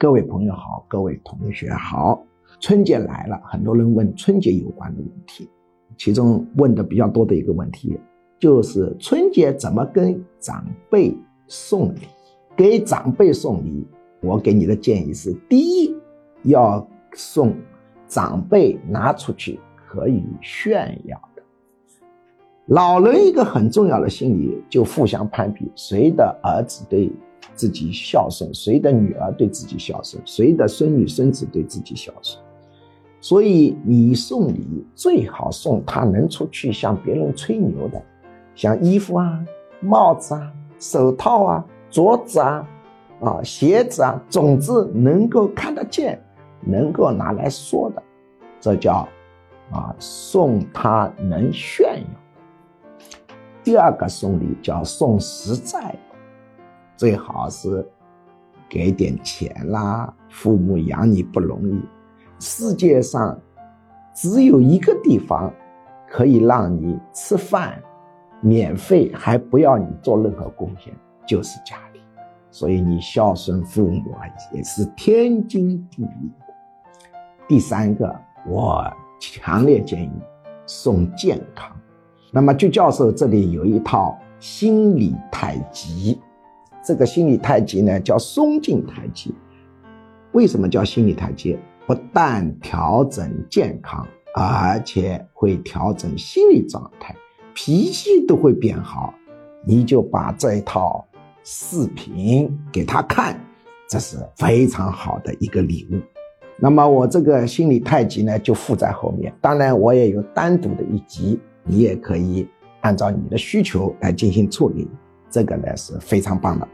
各位朋友好，各位同学好。春节来了，很多人问春节有关的问题，其中问的比较多的一个问题就是春节怎么跟长辈送礼？给长辈送礼，我给你的建议是：第一，要送长辈拿出去可以炫耀的。老人一个很重要的心理就互相攀比，谁的儿子对。自己孝顺，谁的女儿对自己孝顺，谁的孙女孙子对自己孝顺。所以你送礼最好送他能出去向别人吹牛的，像衣服啊、帽子啊、手套啊、镯子啊、啊鞋子啊，总之能够看得见、能够拿来说的，这叫啊送他能炫耀。第二个送礼叫送实在。最好是给点钱啦，父母养你不容易。世界上只有一个地方可以让你吃饭免费，还不要你做任何贡献，就是家里。所以你孝顺父母也是天经地义。第三个，我强烈建议送健康。那么，鞠教授这里有一套心理太极。这个心理太极呢，叫松劲太极。为什么叫心理太极？不但调整健康，而且会调整心理状态，脾气都会变好。你就把这一套视频给他看，这是非常好的一个礼物。那么我这个心理太极呢，就附在后面。当然，我也有单独的一集，你也可以按照你的需求来进行处理。这个呢是非常棒的。